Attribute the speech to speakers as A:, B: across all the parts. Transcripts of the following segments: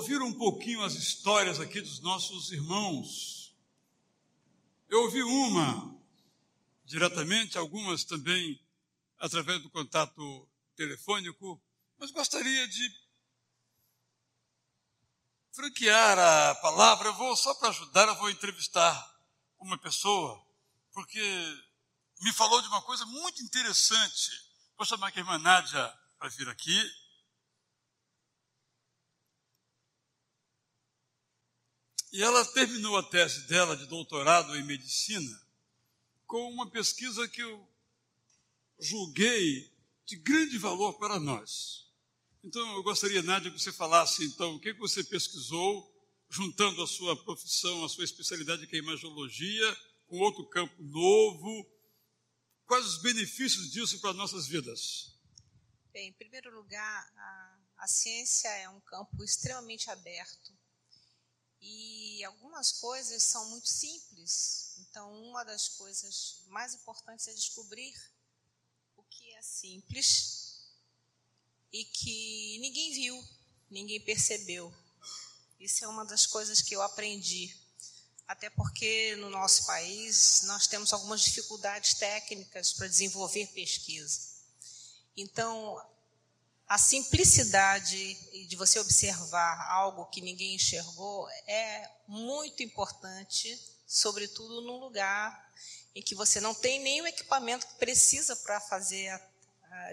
A: ouvir um pouquinho as histórias aqui dos nossos irmãos. Eu ouvi uma diretamente, algumas também através do contato telefônico, mas gostaria de franquear a palavra. Eu vou, só para ajudar, eu vou entrevistar uma pessoa, porque me falou de uma coisa muito interessante. Vou chamar aqui a irmã Nádia para vir aqui. E ela terminou a tese dela de doutorado em medicina com uma pesquisa que eu julguei de grande valor para nós. Então, eu gostaria, Nádia, que você falasse, então, o que você pesquisou, juntando a sua profissão, a sua especialidade, que é imagiologia, com outro campo novo. Quais os benefícios disso para nossas vidas?
B: Bem, em primeiro lugar, a, a ciência é um campo extremamente aberto e algumas coisas são muito simples. Então, uma das coisas mais importantes é descobrir o que é simples e que ninguém viu, ninguém percebeu. Isso é uma das coisas que eu aprendi. Até porque no nosso país nós temos algumas dificuldades técnicas para desenvolver pesquisa. Então, a simplicidade de você observar algo que ninguém enxergou é muito importante, sobretudo num lugar em que você não tem nenhum equipamento que precisa para fazer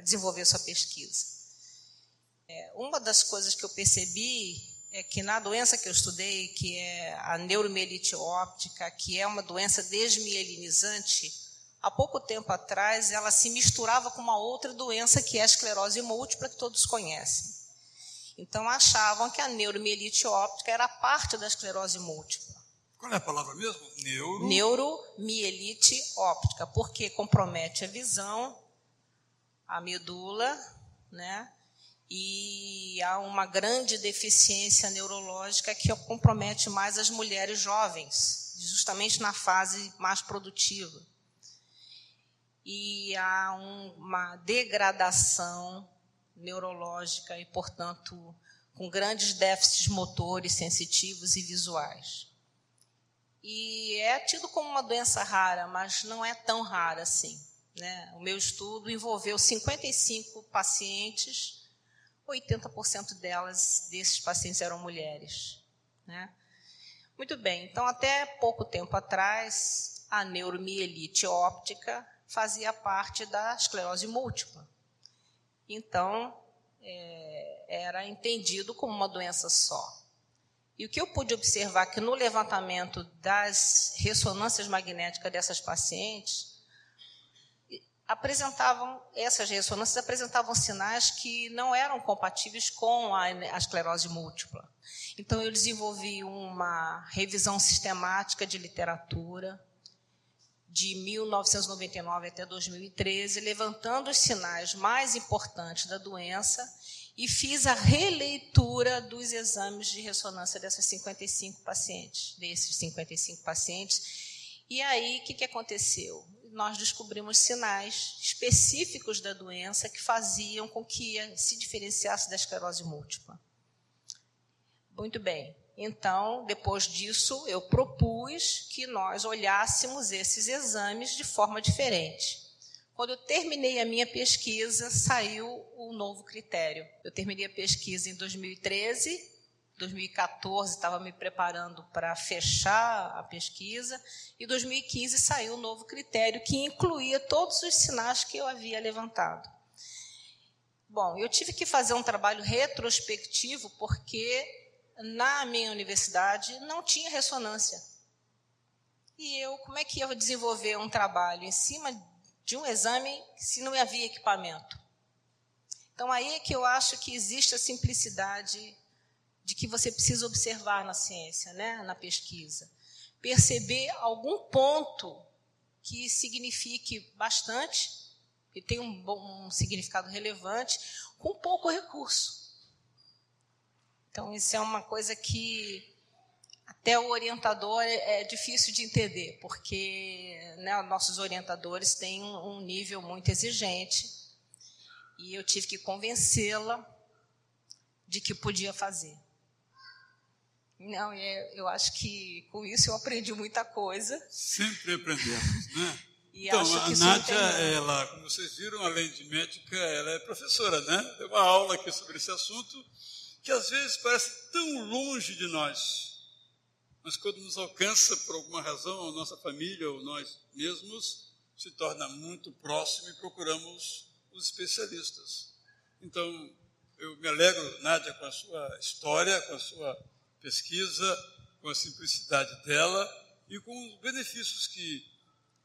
B: desenvolver sua pesquisa. É, uma das coisas que eu percebi é que na doença que eu estudei, que é a neuromielite óptica, que é uma doença desmielinizante, há pouco tempo atrás, ela se misturava com uma outra doença que é a esclerose múltipla, que todos conhecem. Então, achavam que a neuromielite óptica era parte da esclerose múltipla.
A: Qual é a palavra mesmo?
B: Neuro... Neuromielite óptica, porque compromete a visão, a medula, né? E há uma grande deficiência neurológica que compromete mais as mulheres jovens, justamente na fase mais produtiva e há um, uma degradação neurológica e, portanto, com grandes déficits motores, sensitivos e visuais. E é tido como uma doença rara, mas não é tão rara assim. Né? O meu estudo envolveu 55 pacientes, 80% delas, desses pacientes eram mulheres. Né? Muito bem, então até pouco tempo atrás, a neuromielite óptica fazia parte da esclerose múltipla. Então, é, era entendido como uma doença só. E o que eu pude observar que no levantamento das ressonâncias magnéticas dessas pacientes, apresentavam, essas ressonâncias apresentavam sinais que não eram compatíveis com a, a esclerose múltipla. Então, eu desenvolvi uma revisão sistemática de literatura, de 1999 até 2013, levantando os sinais mais importantes da doença e fiz a releitura dos exames de ressonância dessas 55 pacientes, desses 55 pacientes. E aí, o que, que aconteceu? Nós descobrimos sinais específicos da doença que faziam com que se diferenciasse da esclerose múltipla. Muito bem. Então, depois disso, eu propus que nós olhássemos esses exames de forma diferente. Quando eu terminei a minha pesquisa, saiu o novo critério. Eu terminei a pesquisa em 2013, 2014 estava me preparando para fechar a pesquisa, e 2015 saiu o novo critério que incluía todos os sinais que eu havia levantado. Bom, eu tive que fazer um trabalho retrospectivo porque na minha universidade não tinha ressonância. E eu, como é que ia desenvolver um trabalho em cima de um exame se não havia equipamento? Então, aí é que eu acho que existe a simplicidade de que você precisa observar na ciência, né, na pesquisa. Perceber algum ponto que signifique bastante, que tem um, bom, um significado relevante, com pouco recurso. Então, isso é uma coisa que até o orientador é, é difícil de entender, porque né, nossos orientadores têm um nível muito exigente e eu tive que convencê-la de que podia fazer. Não, eu acho que com isso eu aprendi muita coisa.
A: Sempre aprendemos, né? Então, a Nádia,
B: tem-
A: ela, como vocês viram, além de médica, ela é professora, né? Deu uma aula aqui sobre esse assunto que às vezes parece tão longe de nós, mas quando nos alcança por alguma razão, a nossa família ou nós mesmos, se torna muito próximo e procuramos os especialistas. Então, eu me alegro, Nádia, com a sua história, com a sua pesquisa, com a simplicidade dela e com os benefícios que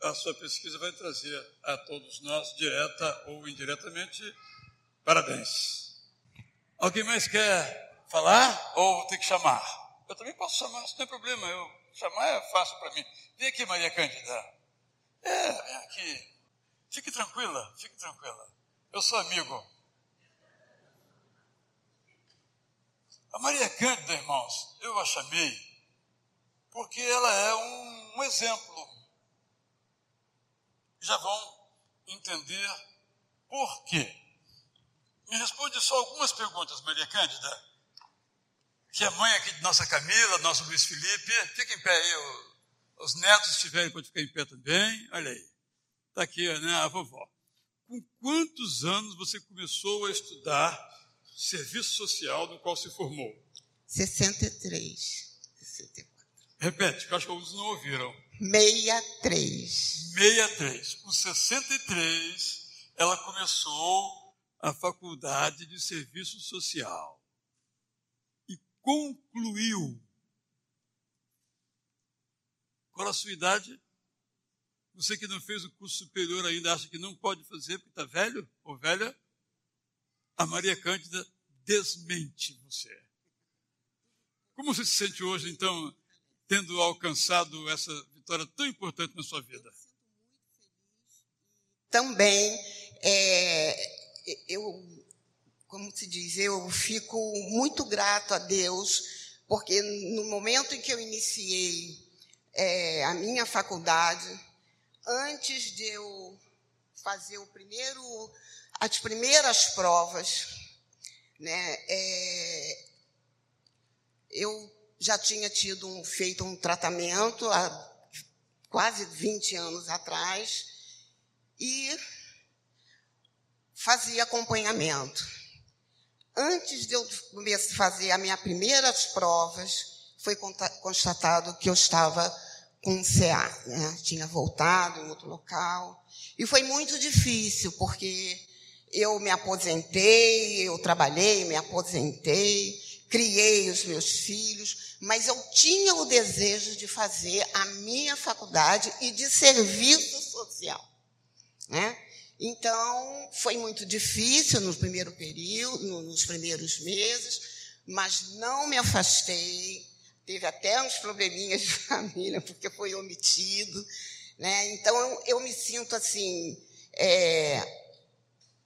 A: a sua pesquisa vai trazer a todos nós, direta ou indiretamente. Parabéns. Alguém mais quer falar ou vou ter que chamar? Eu também posso chamar, não é problema. Eu chamar é fácil para mim. Vem aqui, Maria Cândida. É, vem aqui. Fique tranquila, fique tranquila. Eu sou amigo. A Maria Cândida, irmãos, eu a chamei porque ela é um, um exemplo. Já vão entender por quê. Me responde só algumas perguntas, Maria Cândida. Que é mãe aqui de nossa Camila, nosso Luiz Felipe. Fica em pé aí. Os netos, se tiverem, podem ficar em pé também. Olha aí. Está aqui né, a vovó. Com quantos anos você começou a estudar serviço social no qual se formou?
C: 63. 64.
A: Repete, que eu acho que alguns não ouviram.
C: 63.
A: 63. Com 63, ela começou a faculdade de serviço social e concluiu. Qual a sua idade? Você que não fez o curso superior ainda acha que não pode fazer porque está velho ou velha? A Maria Cândida desmente você. Como você se sente hoje, então, tendo alcançado essa vitória tão importante na sua vida?
C: Também, é, eu, como se diz, eu fico muito grato a Deus, porque no momento em que eu iniciei é, a minha faculdade, antes de eu fazer o primeiro, as primeiras provas, né, é, eu já tinha tido um, feito um tratamento há quase 20 anos atrás e fazia acompanhamento. Antes de eu fazer as minhas primeiras provas, foi constatado que eu estava com CA, né? tinha voltado em outro local. E foi muito difícil, porque eu me aposentei, eu trabalhei, me aposentei, criei os meus filhos, mas eu tinha o desejo de fazer a minha faculdade e de serviço social. Né? Então, foi muito difícil no primeiro período, no- nos primeiros meses, mas não me afastei. Teve até uns probleminhas de família, porque foi omitido. Né? Então, eu, eu me sinto assim, é,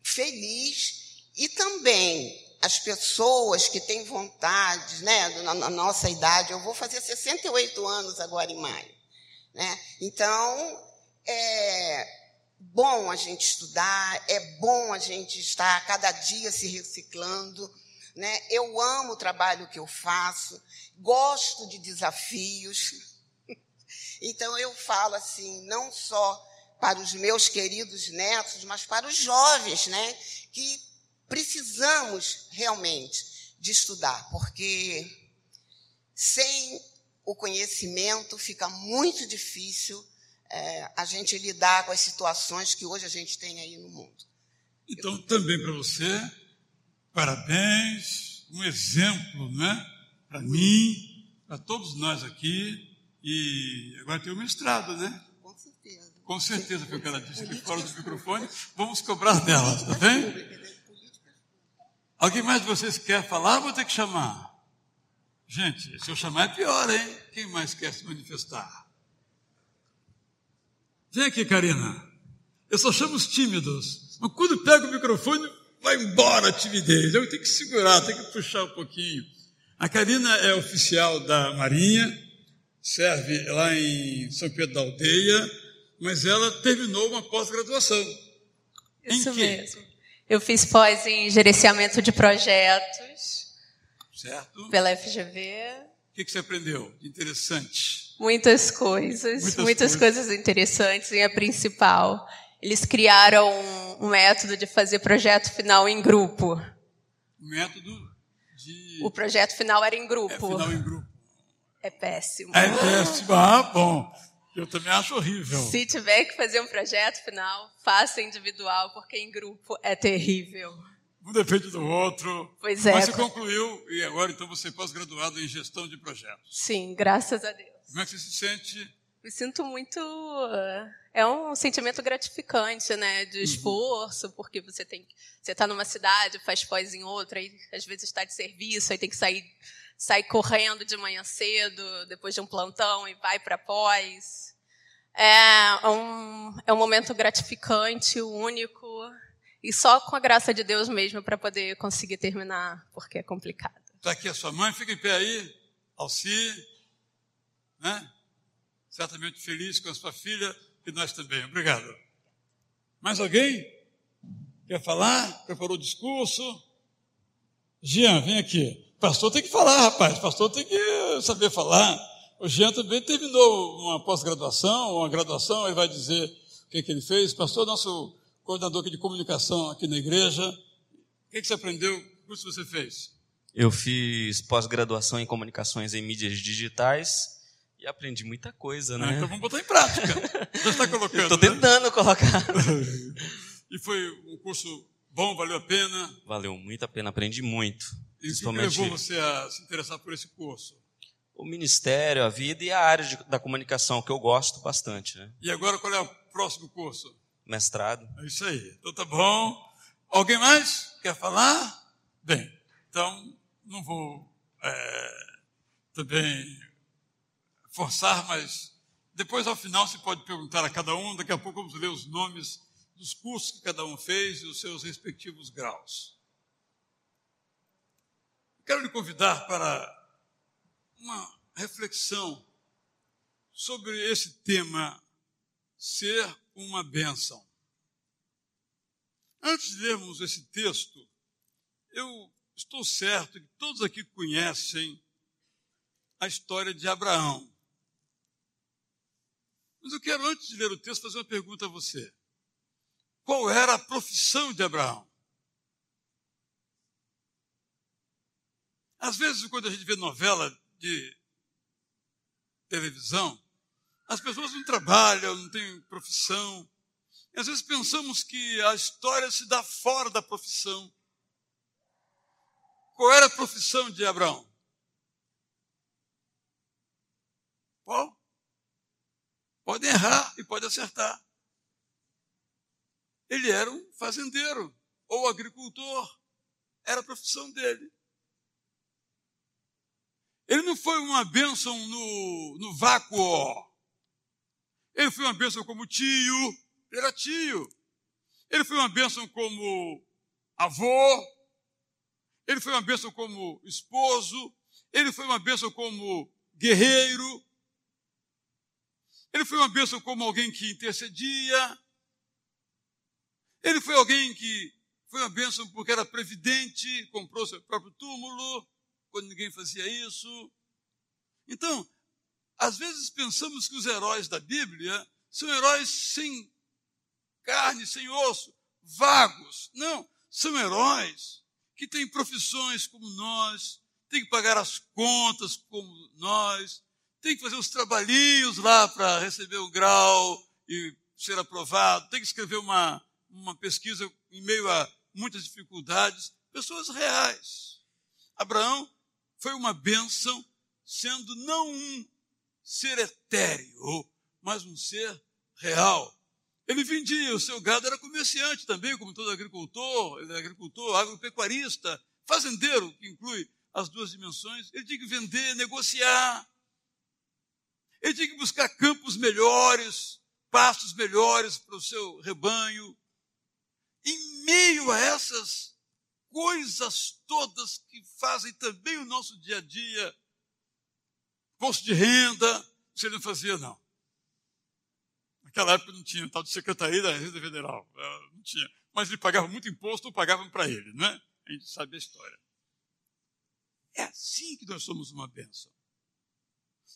C: feliz e também as pessoas que têm vontade, né, na, na nossa idade, eu vou fazer 68 anos agora em maio, né? Então, é bom a gente estudar, é bom a gente estar cada dia se reciclando, né? Eu amo o trabalho que eu faço, gosto de desafios. Então eu falo assim, não só para os meus queridos netos, mas para os jovens, né, que precisamos realmente de estudar, porque sem o conhecimento fica muito difícil é, a gente lidar com as situações que hoje a gente tem aí no mundo.
A: Então, também para você, parabéns, um exemplo, né? Para mim, para todos nós aqui. E agora tem o mestrado, né?
C: Com certeza.
A: Com certeza foi o que ela disse aqui fora do microfone. Vamos cobrar dela, tá bem? Alguém mais de vocês quer falar? Vou ter que chamar. Gente, se eu chamar é pior, hein? Quem mais quer se manifestar? Vem aqui, Karina. Eu só chamo os tímidos. Mas quando pega o microfone, vai embora a timidez. Eu tenho que segurar, tenho que puxar um pouquinho. A Karina é oficial da Marinha, serve lá em São Pedro da Aldeia, mas ela terminou uma pós-graduação.
B: Isso mesmo. Eu fiz pós em gerenciamento de projetos
A: Certo?
B: pela FGV.
A: Que, que você aprendeu de interessante?
D: Muitas coisas, muitas, muitas coisas. coisas. interessantes. E a principal, eles criaram um, um método de fazer projeto final em grupo.
A: Método de...
D: O projeto final era em grupo.
A: É final em grupo.
D: É péssimo.
A: É péssimo. Ah, bom. Eu também acho horrível.
D: Se tiver que fazer um projeto final, faça individual, porque em grupo é terrível.
A: Um depende do outro.
D: Pois é.
A: Mas você concluiu e agora então você é pós-graduado em gestão de projetos.
D: Sim, graças a Deus.
A: Como é que você se sente?
D: Me sinto muito. É um sentimento gratificante, né? De uhum. esforço, porque você tem. Você está numa cidade, faz pós em outra, aí às vezes está de serviço, aí tem que sair sai correndo de manhã cedo, depois de um plantão, e vai para pós. É um, é um momento gratificante, único, e só com a graça de Deus mesmo para poder conseguir terminar, porque é complicado.
A: Está aqui a sua mãe, fica em pé aí, Alci, né? certamente feliz com a sua filha, e nós também. Obrigado. Mais alguém? Quer falar? Preparou o discurso? Jean, vem aqui. Pastor tem que falar, rapaz. Pastor tem que saber falar. O Jean também terminou uma pós-graduação, uma graduação, ele vai dizer o que, que ele fez. Pastor, nosso coordenador aqui de comunicação aqui na igreja. O que, que você aprendeu? O que você fez?
E: Eu fiz pós-graduação em comunicações em mídias digitais e aprendi muita coisa, né?
A: Ah, então vamos botar em prática. Já está colocando.
E: Estou né? tentando né? colocar.
A: e foi um curso bom, valeu a pena?
E: Valeu muito a pena, aprendi muito.
A: E o que levou você a se interessar por esse curso?
E: O ministério, a vida e a área de, da comunicação, que eu gosto bastante. Né?
A: E agora qual é o próximo curso?
E: Mestrado.
A: É isso aí. Então tá bom. Alguém mais quer falar? Bem, então não vou é, também forçar, mas depois ao final se pode perguntar a cada um. Daqui a pouco vamos ler os nomes dos cursos que cada um fez e os seus respectivos graus. Quero lhe convidar para uma reflexão sobre esse tema, ser uma bênção. Antes de lermos esse texto, eu estou certo que todos aqui conhecem a história de Abraão. Mas eu quero, antes de ler o texto, fazer uma pergunta a você. Qual era a profissão de Abraão? Às vezes, quando a gente vê novela de televisão, as pessoas não trabalham, não têm profissão. E às vezes pensamos que a história se dá fora da profissão. Qual era a profissão de Abraão? Qual? Pode errar e pode acertar. Ele era um fazendeiro ou agricultor. Era a profissão dele. Ele não foi uma bênção no, no vácuo. Ele foi uma bênção como tio, ele era tio. Ele foi uma bênção como avô. Ele foi uma bênção como esposo. Ele foi uma bênção como guerreiro. Ele foi uma bênção como alguém que intercedia. Ele foi alguém que foi uma bênção porque era previdente, comprou seu próprio túmulo quando ninguém fazia isso. Então, às vezes pensamos que os heróis da Bíblia são heróis sem carne, sem osso, vagos. Não, são heróis que têm profissões como nós, têm que pagar as contas como nós, têm que fazer os trabalhinhos lá para receber o grau e ser aprovado, tem que escrever uma, uma pesquisa em meio a muitas dificuldades. Pessoas reais. Abraão foi uma bênção, sendo não um ser etéreo, mas um ser real. Ele vendia, o seu gado era comerciante também, como todo agricultor, ele é agricultor, agropecuarista, fazendeiro, que inclui as duas dimensões. Ele tinha que vender, negociar. Ele tinha que buscar campos melhores, pastos melhores para o seu rebanho. Em meio a essas coisas todas que fazem também o nosso dia a dia. Posto de renda, você não fazia, não. Naquela época não tinha tal de Secretaria da Receita Federal. É, não tinha. Mas ele pagava muito imposto, pagavam para ele, não é? A gente sabe a história. É assim que nós somos uma bênção.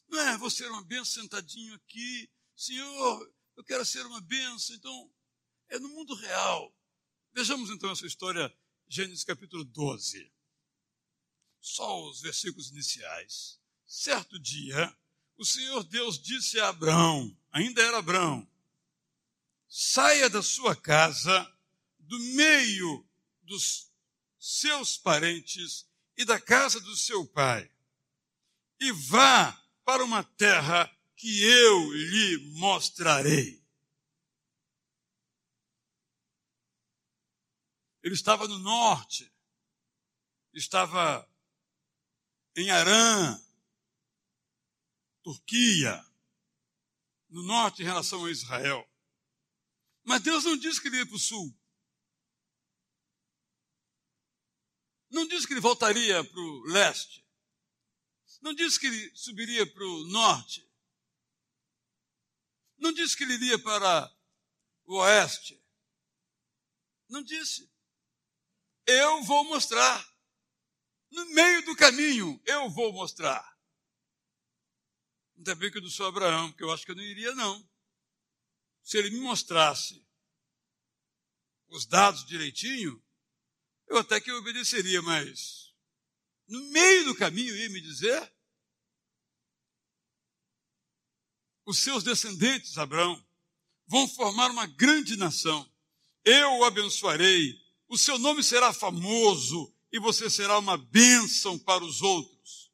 A: Não é, vou ser uma benção sentadinho aqui. Senhor, eu quero ser uma benção. Então, é no mundo real. Vejamos então essa história, Gênesis capítulo 12. Só os versículos iniciais. Certo dia, o Senhor Deus disse a Abraão, ainda era Abraão, saia da sua casa, do meio dos seus parentes e da casa do seu pai, e vá para uma terra que eu lhe mostrarei. Ele estava no norte, estava em Arã, Turquia, no norte em relação a Israel. Mas Deus não disse que ele ia para o sul. Não disse que ele voltaria para o leste. Não disse que ele subiria para o norte. Não disse que ele iria para o oeste. Não disse. Eu vou mostrar. No meio do caminho, eu vou mostrar. Ainda bem que eu não sou Abraão, porque eu acho que eu não iria, não. Se ele me mostrasse os dados direitinho, eu até que obedeceria, mas no meio do caminho ia me dizer os seus descendentes, Abraão, vão formar uma grande nação. Eu o abençoarei, o seu nome será famoso e você será uma bênção para os outros.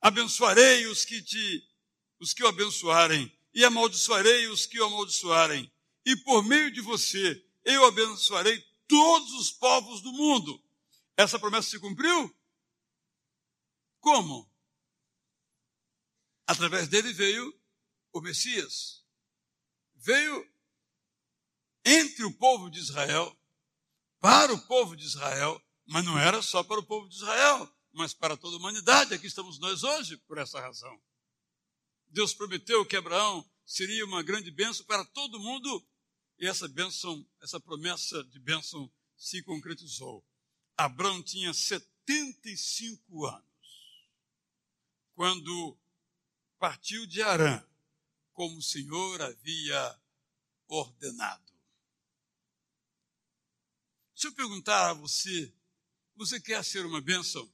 A: Abençoarei os que te os que o abençoarem, e amaldiçoarei os que o amaldiçoarem. E por meio de você, eu abençoarei todos os povos do mundo. Essa promessa se cumpriu? Como? Através dele veio o Messias. Veio entre o povo de Israel, para o povo de Israel, mas não era só para o povo de Israel, mas para toda a humanidade. Aqui estamos nós hoje por essa razão. Deus prometeu que Abraão seria uma grande bênção para todo mundo e essa bênção, essa promessa de bênção se concretizou. Abraão tinha 75 anos quando partiu de Arã, como o Senhor havia ordenado. Se eu perguntar a você, você quer ser uma bênção?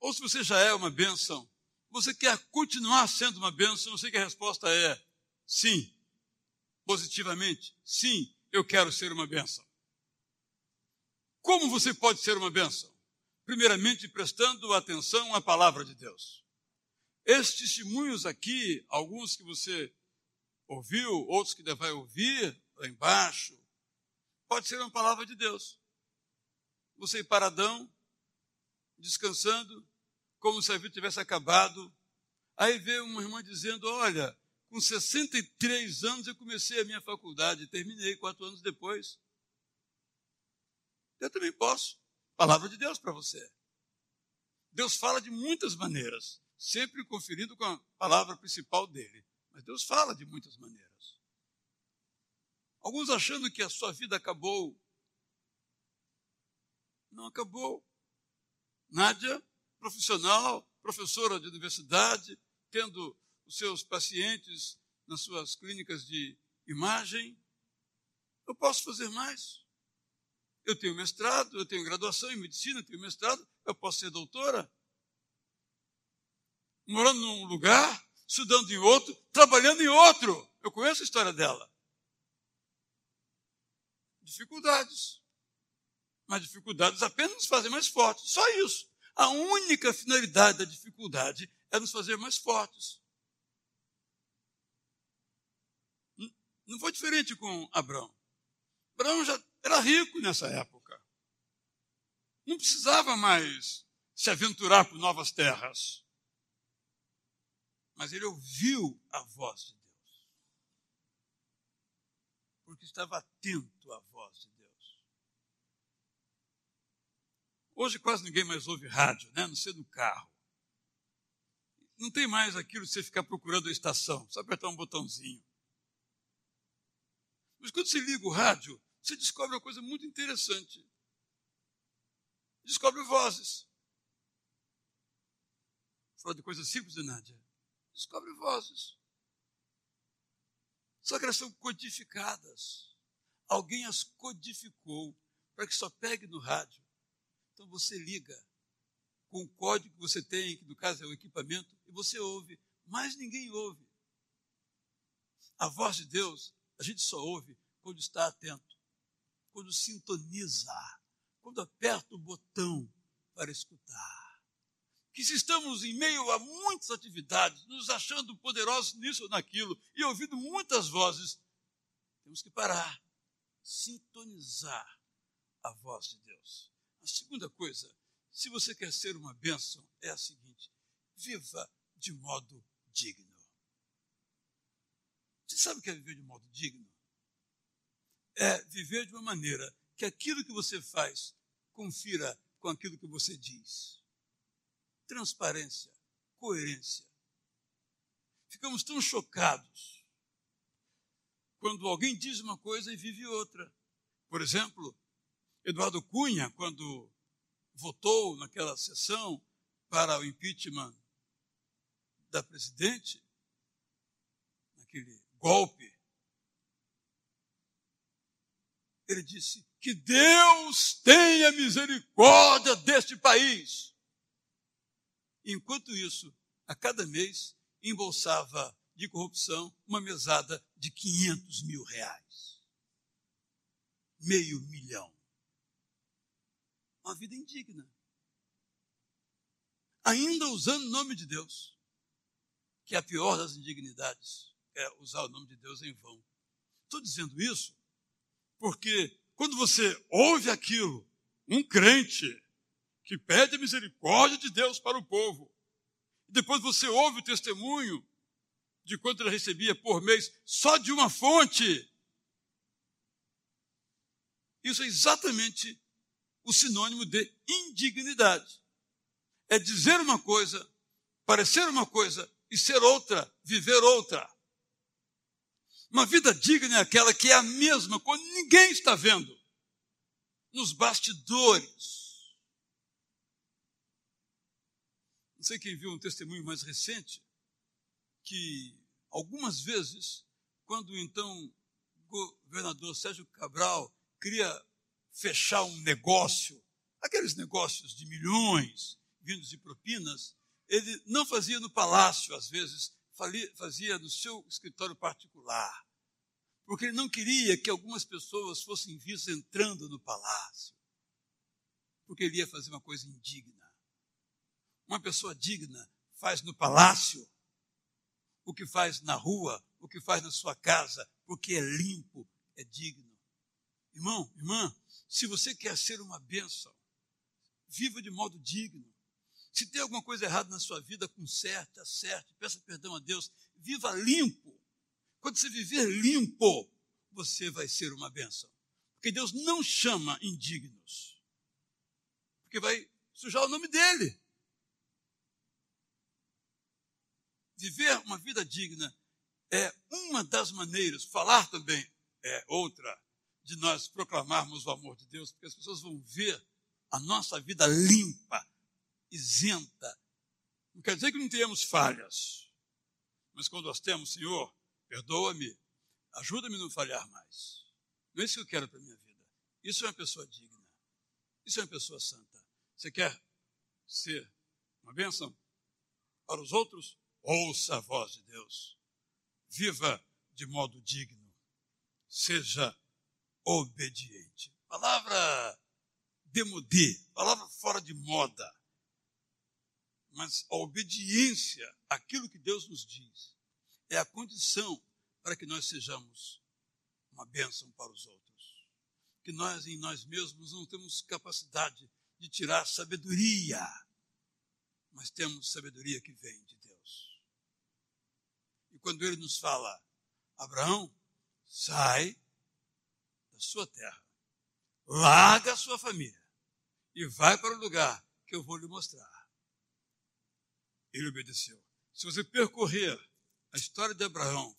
A: Ou se você já é uma bênção, você quer continuar sendo uma bênção? Eu sei que a resposta é sim, positivamente. Sim, eu quero ser uma bênção. Como você pode ser uma bênção? Primeiramente, prestando atenção à palavra de Deus. Esses testemunhos aqui, alguns que você ouviu, outros que vai ouvir lá embaixo, pode ser uma palavra de Deus. Você paradão, descansando, como se a vida tivesse acabado. Aí vê uma irmã dizendo: Olha, com 63 anos eu comecei a minha faculdade, terminei quatro anos depois. Eu também posso. Palavra de Deus para você. Deus fala de muitas maneiras, sempre conferindo com a palavra principal dele. Mas Deus fala de muitas maneiras. Alguns achando que a sua vida acabou. Não acabou. Nádia profissional, professora de universidade, tendo os seus pacientes nas suas clínicas de imagem. Eu posso fazer mais. Eu tenho mestrado, eu tenho graduação em medicina, tenho mestrado, eu posso ser doutora. Morando num lugar, estudando em outro, trabalhando em outro. Eu conheço a história dela. Dificuldades. Mas dificuldades apenas nos fazem mais fortes. Só isso. A única finalidade da dificuldade é nos fazer mais fortes. Não foi diferente com Abraão. Abraão já era rico nessa época. Não precisava mais se aventurar por novas terras. Mas ele ouviu a voz de Deus. Porque estava atento à voz de Deus. Hoje quase ninguém mais ouve rádio, né? não sei do carro. Não tem mais aquilo de você ficar procurando a estação, só apertar um botãozinho. Mas quando você liga o rádio, você descobre uma coisa muito interessante. Descobre vozes. Vou falar de coisas simples de Nádia. descobre vozes. Só que elas são codificadas. Alguém as codificou para que só pegue no rádio. Então você liga com o código que você tem, que no caso é o equipamento, e você ouve. Mas ninguém ouve. A voz de Deus, a gente só ouve quando está atento, quando sintoniza, quando aperta o botão para escutar que se estamos em meio a muitas atividades, nos achando poderosos nisso ou naquilo, e ouvindo muitas vozes, temos que parar, sintonizar a voz de Deus. Segunda coisa, se você quer ser uma bênção, é a seguinte: viva de modo digno. Você sabe o que é viver de modo digno? É viver de uma maneira que aquilo que você faz confira com aquilo que você diz transparência, coerência. Ficamos tão chocados quando alguém diz uma coisa e vive outra. Por exemplo, Eduardo Cunha, quando votou naquela sessão para o impeachment da presidente, naquele golpe, ele disse: Que Deus tenha misericórdia deste país. Enquanto isso, a cada mês, embolsava de corrupção uma mesada de 500 mil reais. Meio milhão. Uma vida indigna. Ainda usando o nome de Deus, que é a pior das indignidades, é usar o nome de Deus em vão. Estou dizendo isso porque quando você ouve aquilo, um crente que pede a misericórdia de Deus para o povo. Depois você ouve o testemunho de quanto ele recebia por mês só de uma fonte. Isso é exatamente o sinônimo de indignidade. É dizer uma coisa, parecer uma coisa e ser outra, viver outra. Uma vida digna é aquela que é a mesma quando ninguém está vendo. Nos bastidores Não sei quem viu um testemunho mais recente, que algumas vezes, quando então governador Sérgio Cabral queria fechar um negócio, aqueles negócios de milhões vindos de propinas, ele não fazia no palácio, às vezes, fazia no seu escritório particular, porque ele não queria que algumas pessoas fossem vistas entrando no palácio, porque ele ia fazer uma coisa indigna. Uma pessoa digna faz no palácio o que faz na rua, o que faz na sua casa, porque é limpo, é digno. Irmão, irmã, se você quer ser uma bênção, viva de modo digno. Se tem alguma coisa errada na sua vida, conserte, acerte, peça perdão a Deus, viva limpo. Quando você viver limpo, você vai ser uma bênção. Porque Deus não chama indignos. Porque vai sujar o nome dele. viver uma vida digna é uma das maneiras, falar também é outra, de nós proclamarmos o amor de Deus, porque as pessoas vão ver a nossa vida limpa, isenta. Não quer dizer que não tenhamos falhas, mas quando nós temos, Senhor, perdoa-me, ajuda-me a não falhar mais. Não é isso que eu quero para a minha vida. Isso é uma pessoa digna. Isso é uma pessoa santa. Você quer ser uma bênção para os outros? Ouça a voz de Deus. Viva de modo digno. Seja obediente. Palavra demodê, palavra fora de moda. Mas a obediência àquilo que Deus nos diz é a condição para que nós sejamos uma bênção para os outros. Que nós em nós mesmos não temos capacidade de tirar sabedoria, mas temos sabedoria que vem de quando ele nos fala, Abraão, sai sua terra, larga a sua família e vai para o lugar que eu vou lhe mostrar. Ele obedeceu. Se você percorrer a história de Abraão,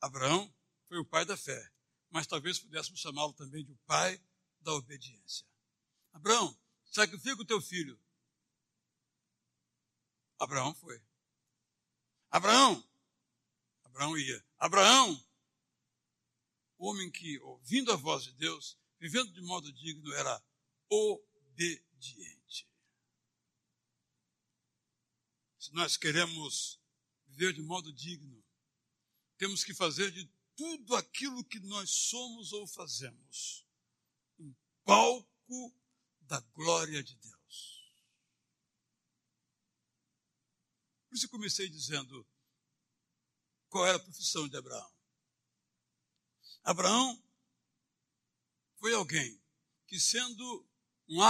A: Abraão foi o pai da fé, mas talvez pudéssemos chamá-lo também de o pai da obediência. Abraão, sacrifica o teu filho. Abraão foi. Abraão, Abraão ia. Abraão, o homem que, ouvindo a voz de Deus, vivendo de modo digno, era obediente. Se nós queremos viver de modo digno, temos que fazer de tudo aquilo que nós somos ou fazemos um palco da glória de Deus. Por isso comecei dizendo qual era a profissão de Abraão. Abraão foi alguém que, sendo um,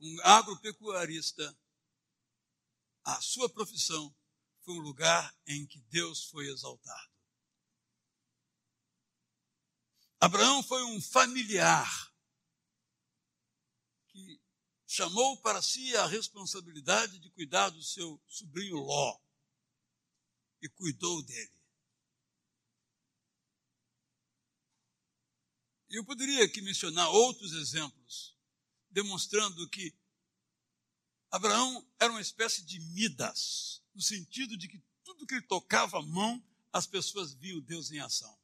A: um agropecuarista, a sua profissão foi um lugar em que Deus foi exaltado. Abraão foi um familiar que chamou para si a responsabilidade de cuidar do seu sobrinho Ló e cuidou dele. E eu poderia aqui mencionar outros exemplos, demonstrando que Abraão era uma espécie de Midas, no sentido de que tudo que ele tocava a mão, as pessoas viam Deus em ação.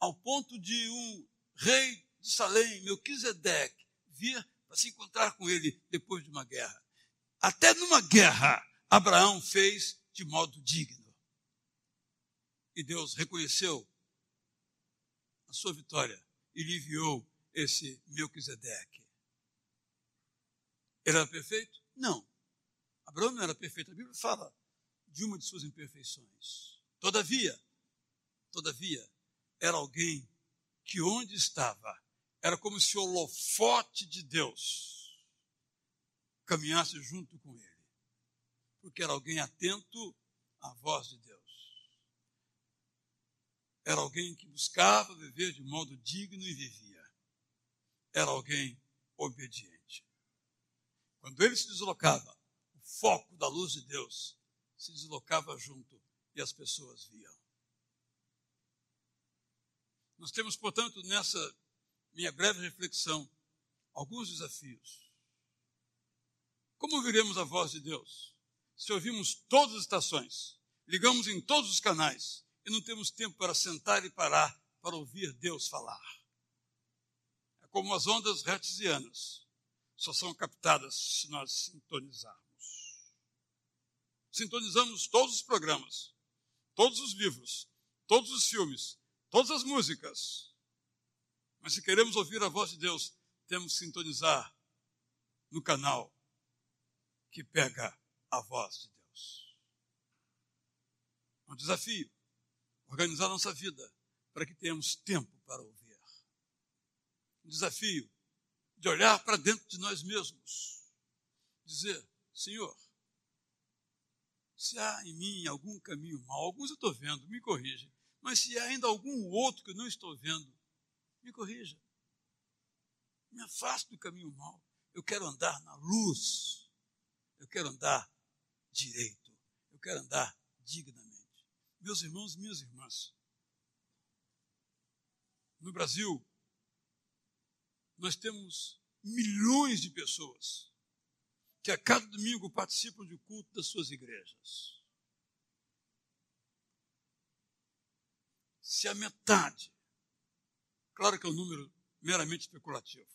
A: Ao ponto de um rei de Salém, Melquisedeque, vir para se encontrar com ele depois de uma guerra. Até numa guerra, Abraão fez de modo digno. E Deus reconheceu a sua vitória e lhe enviou esse Melquisedeque. Ele era perfeito? Não. Abraão não era perfeito. A Bíblia fala de uma de suas imperfeições. Todavia, todavia, era alguém que onde estava, era como se o holofote de Deus caminhasse junto com ele. Porque era alguém atento à voz de Deus. Era alguém que buscava viver de modo digno e vivia. Era alguém obediente. Quando ele se deslocava, o foco da luz de Deus se deslocava junto e as pessoas viam. Nós temos, portanto, nessa minha breve reflexão, alguns desafios. Como ouviremos a voz de Deus? Se ouvimos todas as estações, ligamos em todos os canais, e não temos tempo para sentar e parar para ouvir Deus falar. É como as ondas hertzianas, só são captadas se nós sintonizarmos. Sintonizamos todos os programas, todos os livros, todos os filmes, todas as músicas. Mas se queremos ouvir a voz de Deus, temos que sintonizar no canal que pega a voz de Deus. É um desafio organizar nossa vida para que tenhamos tempo para ouvir. Um desafio de olhar para dentro de nós mesmos, dizer: Senhor, se há em mim algum caminho mau, alguns eu estou vendo, me corrija, mas se há ainda algum outro que eu não estou vendo, me corrija. Me afaste do caminho mau. Eu quero andar na luz. Eu quero andar direito. Eu quero andar dignamente. Meus irmãos e minhas irmãs, no Brasil, nós temos milhões de pessoas que a cada domingo participam do culto das suas igrejas. Se a metade, claro que é um número meramente especulativo,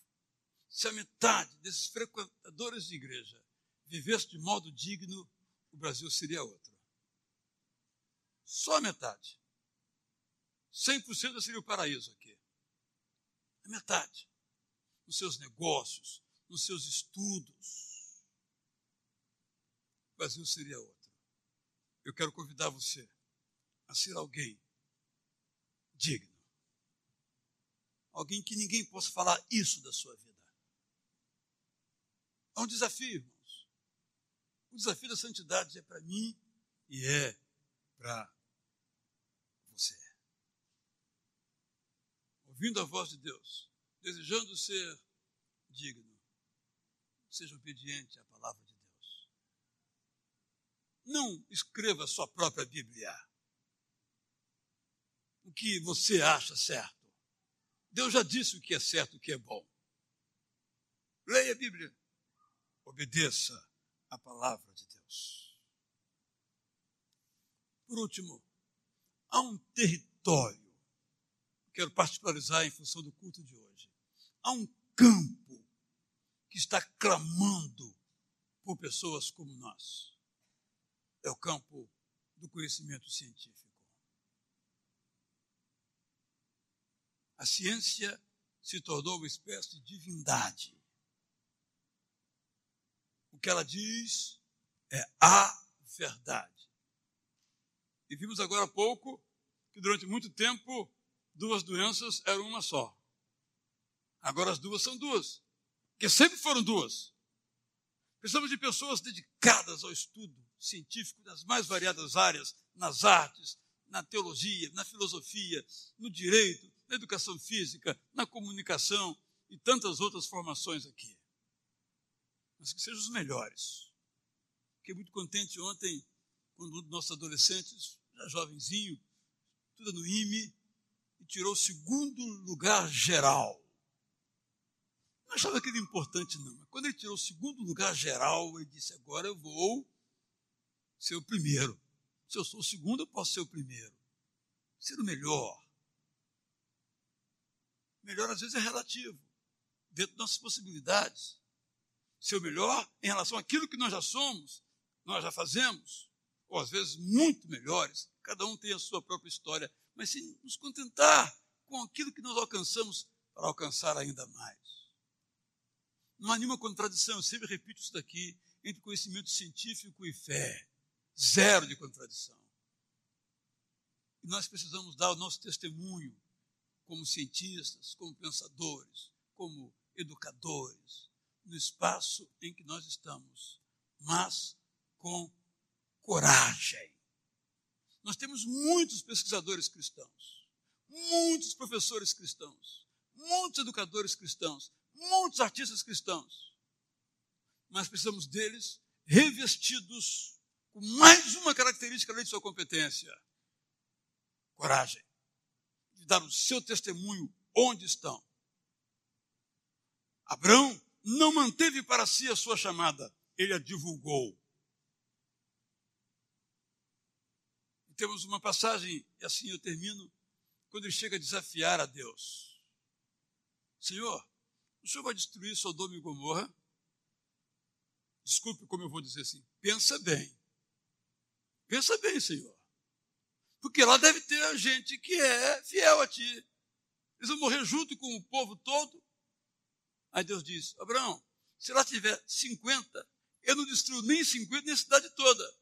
A: se a metade desses frequentadores de igreja vivesse de modo digno, o Brasil seria outro. Só a metade. 100% seria o paraíso aqui. A metade. Nos seus negócios, nos seus estudos. O Brasil seria outro. Eu quero convidar você a ser alguém digno. Alguém que ninguém possa falar isso da sua vida. É um desafio, irmãos. O desafio da santidade é para mim e é para você. Ouvindo a voz de Deus, desejando ser digno, seja obediente à palavra de Deus. Não escreva sua própria Bíblia. O que você acha certo. Deus já disse o que é certo, o que é bom. Leia a Bíblia. Obedeça a palavra de Deus. Por último, há um território, quero particularizar em função do culto de hoje. Há um campo que está clamando por pessoas como nós. É o campo do conhecimento científico. A ciência se tornou uma espécie de divindade. O que ela diz é a verdade. E vimos agora há pouco que durante muito tempo duas doenças eram uma só. Agora as duas são duas, que sempre foram duas. Precisamos de pessoas dedicadas ao estudo científico das mais variadas áreas, nas artes, na teologia, na filosofia, no direito, na educação física, na comunicação e tantas outras formações aqui. Mas que sejam os melhores. Fiquei muito contente ontem, quando um dos nossos adolescentes, já jovenzinho, tudo no IME, tirou o segundo lugar geral. Não achava aquilo importante, não. Mas quando ele tirou o segundo lugar geral, ele disse: agora eu vou ser o primeiro. Se eu sou o segundo, eu posso ser o primeiro. Ser o melhor. Melhor às vezes é relativo, dentro das nossas possibilidades. Ser o melhor em relação àquilo que nós já somos, nós já fazemos, ou às vezes muito melhores. Cada um tem a sua própria história, mas se nos contentar com aquilo que nós alcançamos para alcançar ainda mais. Não há nenhuma contradição, eu sempre repito isso daqui, entre conhecimento científico e fé. Zero de contradição. E nós precisamos dar o nosso testemunho como cientistas, como pensadores, como educadores, no espaço em que nós estamos, mas com coragem. Nós temos muitos pesquisadores cristãos, muitos professores cristãos, muitos educadores cristãos, muitos artistas cristãos, mas precisamos deles revestidos com mais uma característica além de sua competência: coragem de dar o seu testemunho onde estão. Abraão não manteve para si a sua chamada, ele a divulgou. Temos uma passagem, e assim eu termino, quando ele chega a desafiar a Deus. Senhor, o senhor vai destruir Sodoma e Gomorra? Desculpe como eu vou dizer assim. Pensa bem. Pensa bem, Senhor. Porque lá deve ter gente que é fiel a ti. Eles vão morrer junto com o povo todo. Aí Deus diz: Abraão, se lá tiver 50, eu não destruo nem 50, nem a cidade toda.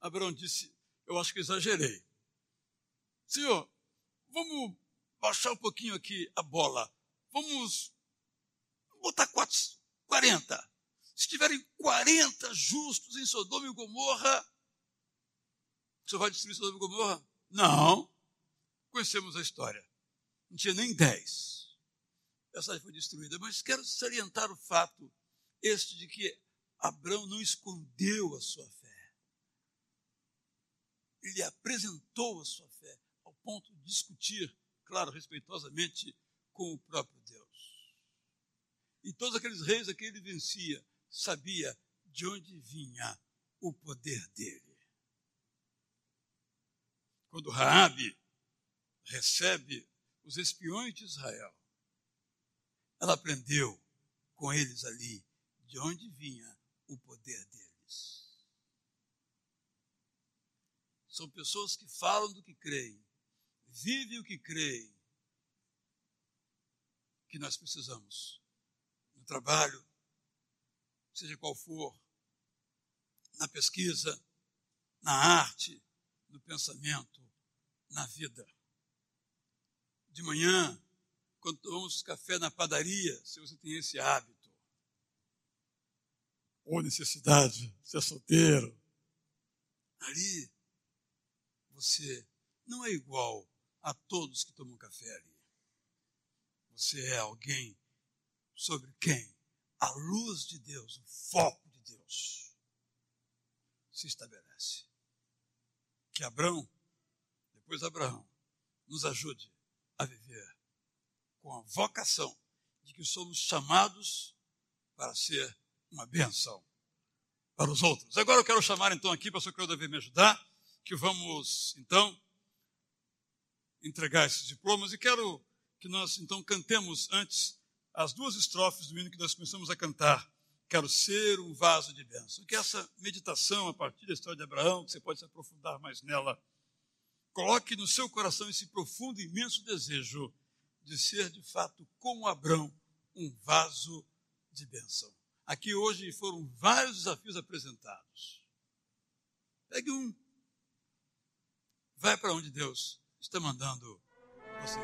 A: Abraão disse: Eu acho que exagerei. Senhor, vamos baixar um pouquinho aqui a bola. Vamos botar 40. Se tiverem 40 justos em Sodoma e Gomorra, o senhor vai destruir Sodoma e Gomorra? Não. Conhecemos a história. Não tinha nem dez. A cidade foi destruída. Mas quero salientar o fato este de que Abraão não escondeu a sua fé. Ele apresentou a sua fé ao ponto de discutir, claro, respeitosamente, com o próprio Deus. E todos aqueles reis a quem ele vencia sabia de onde vinha o poder dele. Quando Raabe recebe os espiões de Israel, ela aprendeu com eles ali de onde vinha o poder deles. São pessoas que falam do que creem, vivem o que creem, que nós precisamos no trabalho, seja qual for, na pesquisa, na arte, no pensamento, na vida. De manhã, quando tomamos café na padaria, se você tem esse hábito, ou necessidade, se é solteiro, ali você não é igual a todos que tomam café ali. Você é alguém sobre quem a luz de Deus, o foco de Deus, se estabelece que Abraão, depois Abraão, nos ajude a viver com a vocação de que somos chamados para ser uma benção para os outros. Agora eu quero chamar então aqui, pastor Cláudio deve me ajudar, que vamos, então, entregar esses diplomas e quero que nós, então, cantemos antes as duas estrofes do hino que nós começamos a cantar. Quero ser um vaso de bênção. Que essa meditação, a partir da história de Abraão, que você pode se aprofundar mais nela, coloque no seu coração esse profundo e imenso desejo de ser, de fato, como Abraão, um vaso de bênção. Aqui hoje foram vários desafios apresentados. Pegue um. Vai para onde Deus está mandando você.